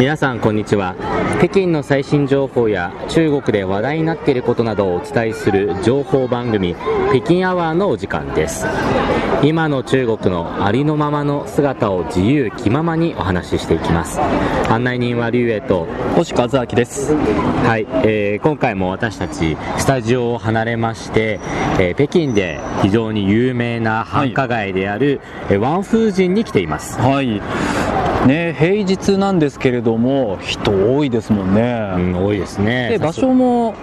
皆さんこんにちは。北京の最新情報や中国で話題になっていることなどをお伝えする情報番組北京アワーのお時間です。今の中国のありのままの姿を自由気ままにお話ししていきます。案内人は劉英と星和明です。はい、えー今回も私たちスタジオを離れまして、えー北京で非常に有名な繁華街である、えーワンフージンに来ています。はいね平日なんですけれども人多いですもんうね、ん、多いですね。で場所も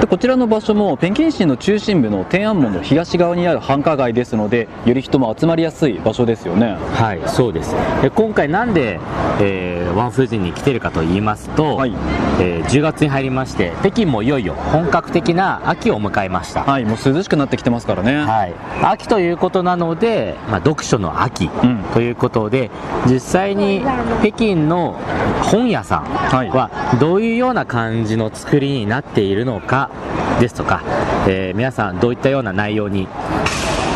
でこちらの場所も北京市の中心部の天安門の東側にある繁華街ですのでより人も集まりやすい場所ですよね。はい、そうです。で今回なんで、えーワンフージンに来てるかと言いますと、はい。えー10月に入りまして、北京もいよいよ本格的な秋を迎えました。はいもう涼しくなってきてますからね、はい、秋ということなので、まあ、読書の秋うん。ということで、実際に北京の本屋さんはい。はどういうような感じの作りになっているのかですとか、えー皆さんどういったような内容に、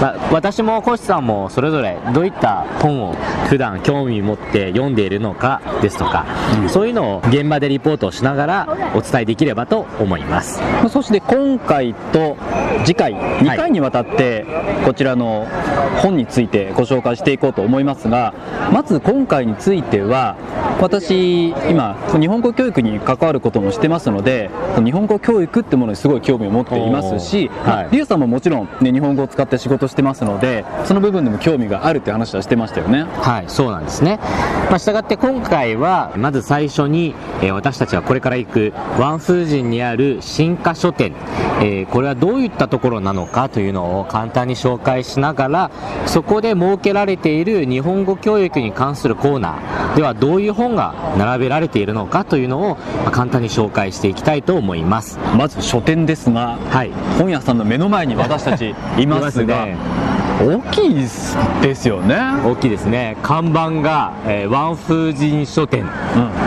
まあ、私もコシさんもそれぞれどういった本を普段興味持って読んでいるのかですとか、そういうのを現場でリポートをしながらお伝えできればと思います。まあそして今回と次回2回にわたってこちらの本についてご紹介していこうと思いますがまず今回については私今日本語教育に関わることもしてますので日本語教育ってものにすごい興味を持っていますし、はい。まあリュウさんももちろん、ね、日本語を使って仕事してますのでその部分でも興味があるって話はしてましたよね。はい、そうなんですね。まあ、したがって今回は、まず最初に、えー私たちがこれから行くワンフージンにある新華書店、えーこれはどういったところなのかというのを簡単に紹介しながら、そこで設けられている日本語教育に関するコーナーではどういう本が並べられているのかというのを、まあ簡単に紹介していきたいと思います。まず書店ですがはい。本屋さんの目の前に私たちいますがい大きいですよね。大きいですね。看板が、えーワンフージン書店、うん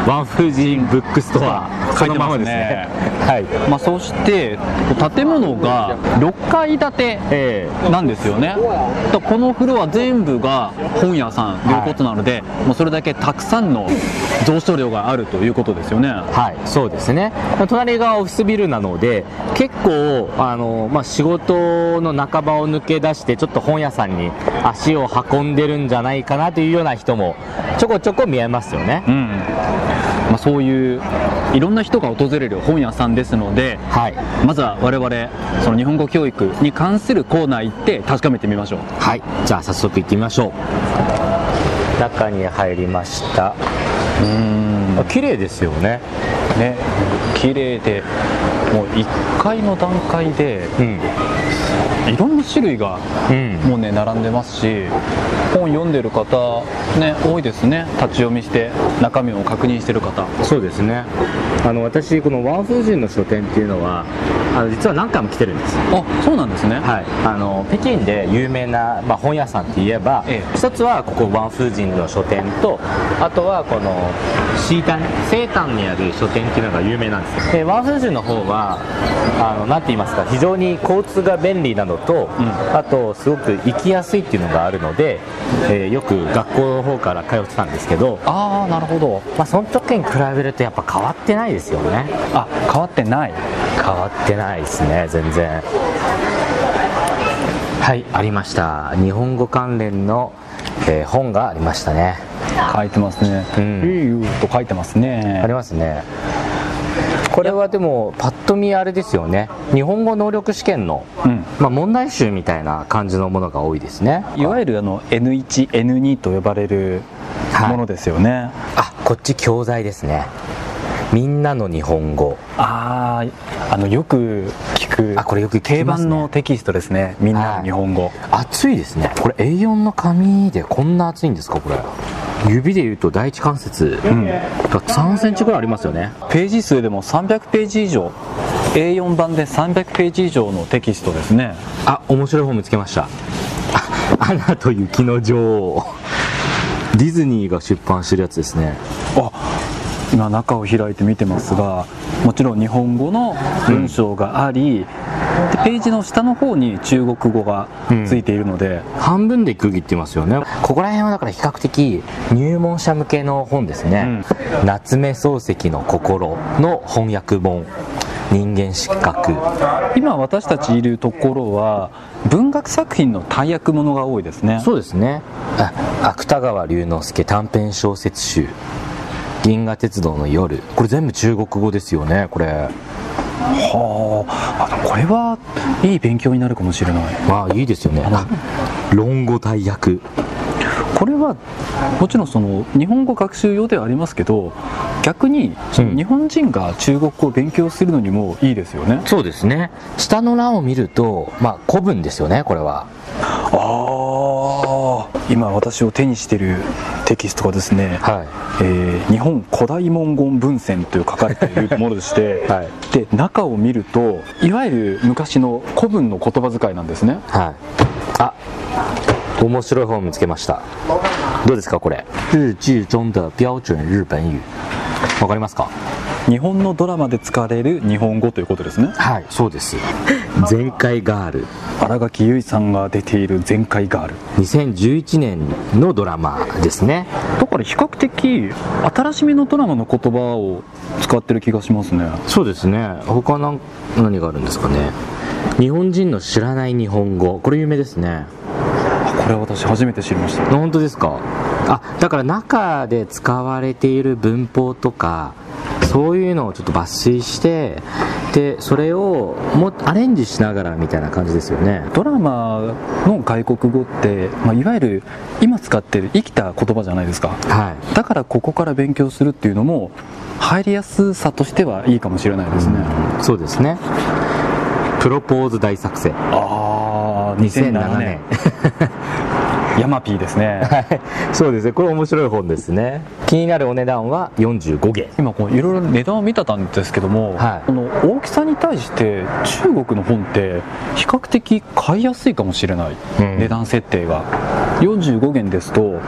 ワンフージンブックストア、書いてますねそのままですね。はい。まあ、そして建物が6階建てえなんですよねとこのフロア全部が本屋さんということなので、もうそれだけたくさんの蔵書量があるということですよねーはい、そうですね。隣がオフィスビルなので、結構、あの、まあ、仕事の半ばを抜け出して、ちょっと本屋さんに足を運んでるんじゃないかなというような人も、ちょこちょこ見えますよね。うんまあ、そういういろんな人が訪れる本屋さんですのではい。まずは我々その日本語教育に関するコーナー行って確かめてみましょうはい。じゃあ、早速行ってみましょう。中に入りました。うんあ綺麗ですよね。ね綺麗でもう1階の段階でうん。いろんな種類がうん。もうね並んでますし本読んでる方ね多いですね。立ち読みして中身を確認してる方。そうですね。あの私このワンフージンの書店っていうのはあの実は何回も来てるんです。あそうなんですね。はい、あの北京で有名な、まあ、本屋さんって言えば、ええ。一つはここワンフージンの書店とあとはこのシータン西丹にある書店っていうのが有名なんですでワンフージンの方はあのなんて言いますか非常に交通が便利なのと、うん。あとすごく行きやすいっていうのがあるので、えーよく学校の方から通ってたんですけど、ああなるほど。まあ、その時に比べるとやっぱ変わってないですよね。あ変わってない。変わってないですね全然。はいありました。日本語関連の、えー本がありましたね。書いてますね「うん。いいよ」と書いてますね。ありますねこれはでもパッと見あれですよね。日本語能力試験の、うん。まあ、問題集みたいな感じのものが多いですね。いわゆるあの N1、N2 と呼ばれるはい。ものですよね、あこっち教材ですね。みんなの日本語。あああのよく聞くあこれよく聞き定番のテキストですね。みんなの日本語、厚い。ですね。これ A4 の紙でこんな厚いんですかこれ指でいうと第一関節。うん。が3センチぐらいありますよね。ページ数でも300ページ以上。A4 版で300ページ以上のテキストですね。あ面白い本見つけました。あアナと雪の女王。ディズニーが出版してるやつですね。あ今中を開いて見てますがもちろん日本語の文章があり、でページの下の方に中国語がついているので、半分で区切ってますよね。ここら辺はだから比較的入門者向けの本ですね、夏目漱石の心の翻訳本。人間失格。今私たちいるところは文学作品の大役ものが多いですね。そうですね。あ芥川龍之介短編小説集。銀河鉄道の夜。これ全部中国語ですよねこれ。はこれはいい勉強になるかもしれない。まあいいですよね。あ論語大役。これはもちろんその日本語学習用ではありますけど逆に日本人が中国語を勉強するのにもいいですよね、そうですね。下の欄を見るとまあ古文ですよねこれは。ああ今私を手にしているテキストがですね、はい。えー日本古代文言文献という書かれているものでして、はい。で中を見るといわゆる昔の古文の言葉遣いなんですね。はい。あ面白い本見つけました。どうですかこれ？日劇中的標準日本語わかりますか？日本のドラマで使われる日本語ということですね。はいそうです。前回ガール新垣結衣さんが出ている「全開ガール。2011年のドラマですね」だから比較的新しめのドラマの言葉を使ってる気がしますね。そうですね。他何何があるんですかね。日本人の知らない日本語。これ有名ですね。あこれは私初めて知りました。本当ですか？あだから中で使われている文法とかそういうのをちょっと抜粋してでそれをもアレンジしながらみたいな感じですよね。ドラマの外国語って、まあ、いわゆる今使ってる生きた言葉じゃないですか。はい。だからここから勉強するっていうのも入りやすさとしてはいいかもしれないですね、そうですね。プロポーズ大作戦。ああ2007年 ヤマピーですね。はい。そうですね。これ面白い本ですね。気になるお値段は45元。今こういろいろ値段を見てたんですけども、はい。この大きさに対して中国の本って比較的買いやすいかもしれない、うん。値段設定が。45元ですと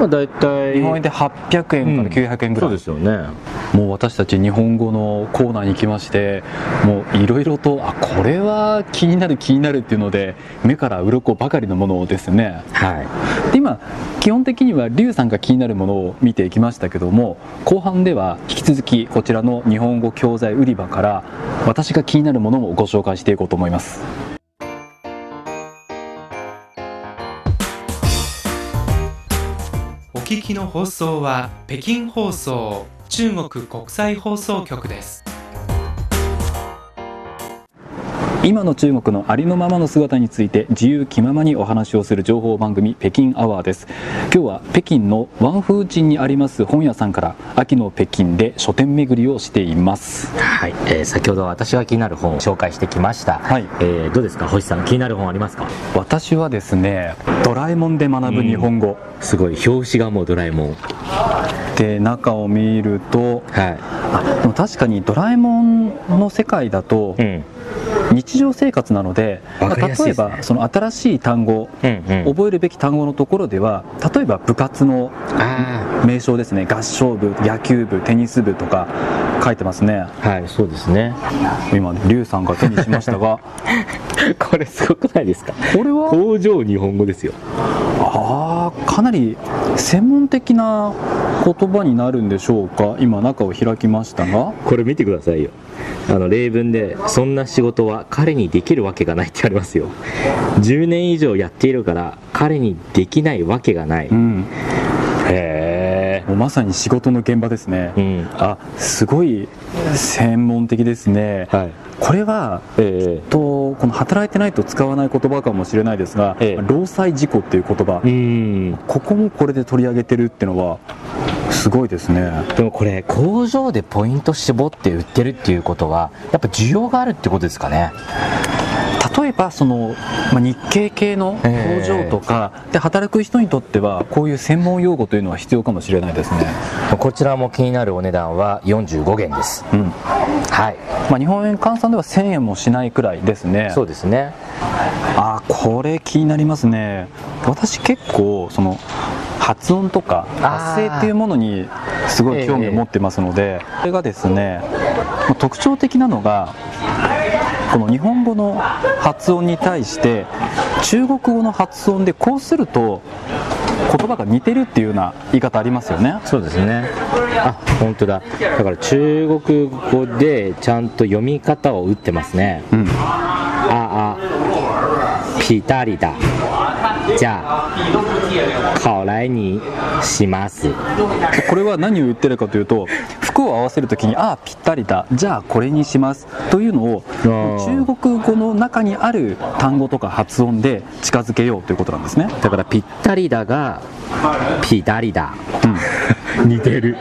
まあ大体日本円で800円から900円ぐらい、そうですよね。もう私たち日本語のコーナーに来ましてもういろいろとあこれは気になる気になるっていうので目から鱗ばかりのものですね。はい。で今基本的にはリュウさんが気になるものを見ていきましたけども後半では引き続きこちらの日本語教材売り場から私が気になるものもご紹介していこうと思います聞きの放送は北京放送中国国際放送局です。今の中国のありのままの姿について自由気ままにお話をする情報番組北京アワーです。今日は北京のワンフーチンにあります本屋さんから秋の北京で書店巡りをしています。はい、えー先ほど私が気になる本を紹介してきました、はい。えーどうですか？星さん気になる本ありますか？私はですねドラえもんで学ぶ日本語、すごい。表紙がもうドラえもんで中を見るとはあでも確かにドラえもんの世界だと日常生活なので、例えばその新しい単語うんうん。覚えるべき単語のところでは例えば部活のあ名称ですね。合唱部野球部テニス部とか書いてますね。あはいそうですね。今リュウさんが手にしましたが。これすごくないですか？これは？工場日本語ですよ。あーかなり専門的な言葉になるんでしょうか？今中を開きましたが。これ見てくださいよ。あの例文で「そんな仕事は彼にできるわけがない」ってありますよ。10年以上やっているから彼にできないわけがない、うん。へもうまさに仕事の現場ですね、えうん。あすごい専門的ですね、はい。これはえとこの働いてないと使わない言葉かもしれないですが、ええ。労災事故っていう言葉、えうん。ここもこれで取り上げてるっていうのはすごいですね。でもこれ工場でポイント絞って売ってるっていうことはやっぱ需要があるってことですかね例えばその、まあ、日系系の工場とかで働く人にとってはこういう専門用語というのは必要かもしれないですね、こちらも気になるお値段は45元です。うん。はい。まあ、日本円換算では1000円もしないくらいですね。そうですね。あこれ気になりますね。私結構その発音とか発声っていうものにすごい興味を持ってますので、これがですねまあ特徴的なのがこの日本語の発音に対して中国語の発音でこうすると言葉が似てるっていうような言い方ありますよね。そうですね。あ本当だ。だから中国語でちゃんと読み方を打ってますね。うん。ああ。ぴたりだじゃあ考来にします。これは何を言ってるかというと服を合わせるときにああぴったりだ。じゃあこれにします。というのをー中国語の中にある単語とか発音で近づけようということなんですね、だからぴったりだがぴたりだ。うん。似てる。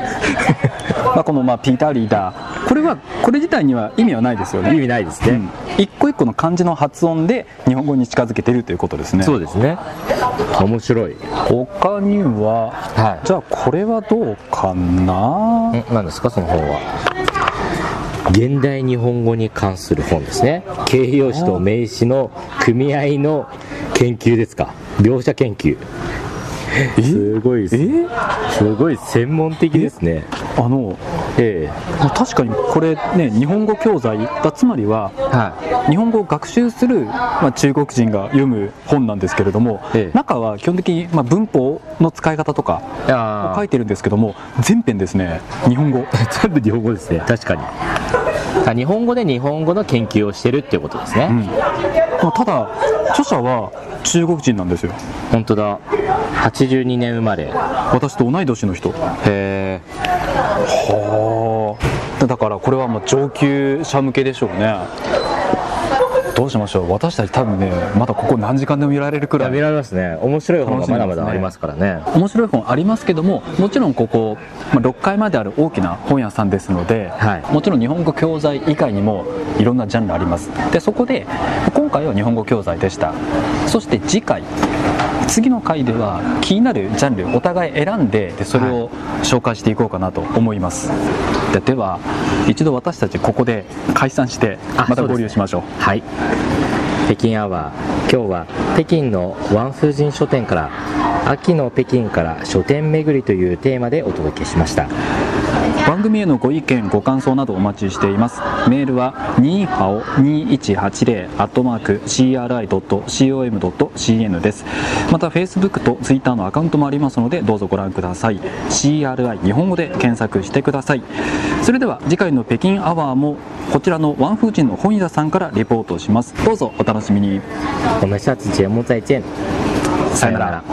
まあ、このまあピータリーだこれはこれ自体には意味はないですよね。意味ないですね、うん。一個一個の漢字の発音で日本語に近づけてるということですね。そうですね。面白い。他にははい。じゃあこれはどうかな？ん？何ですかその本は？現代日本語に関する本ですね。形容詞と名詞の組み合いの研究ですか？描写研究。すごいす。ごい専門的ですね。あのえまあ確かにこれね日本語教材だつまりはえは日本語を学習する、まあ、中国人が読む本なんですけれども、ええ。中は基本的に、まあ、文法の使い方とかを書いてるんですけども全編ですね日本語。全部日本語ですね。確かに。あ日本語で日本語の研究をしてるっていうことですね、うん。まあただ著者は中国人なんですよ。本当だ。82年生まれ。へ私と同い年の人。えはあ。だからこれはもう上級者向けでしょうね。どうしましょう。私たち多分ねまだここ何時間でも見られるくらい。見られますね。面白い本がまだまだありますからね。面白い本ありますけどももちろんここ、まあ、6階まである大きな本屋さんですので、はい。もちろん日本語教材以外にもいろんなジャンルあります。でそこで今回は日本語教材でした。そして次回次の回では気になるジャンルお互い選んででそれを紹介していこうかなと思います、ででは一度私たちここで解散してまた合流しましょう。はい。北京アワー今日は北京のワンフージン書店から秋の北京から書店巡りというテーマでお届けしました番組へのご意見ご感想などお待ちしています。メールは 2hao2180-cri.com.cn です。また Facebook と Twitter のアカウントもありますのでどうぞご覧ください。CRI 日本語で検索してください。それでは次回の北京アワーもこちらのワンフージンの本屋さんからレポートします。どうぞお楽しみに。我们下次节目再见さよなら。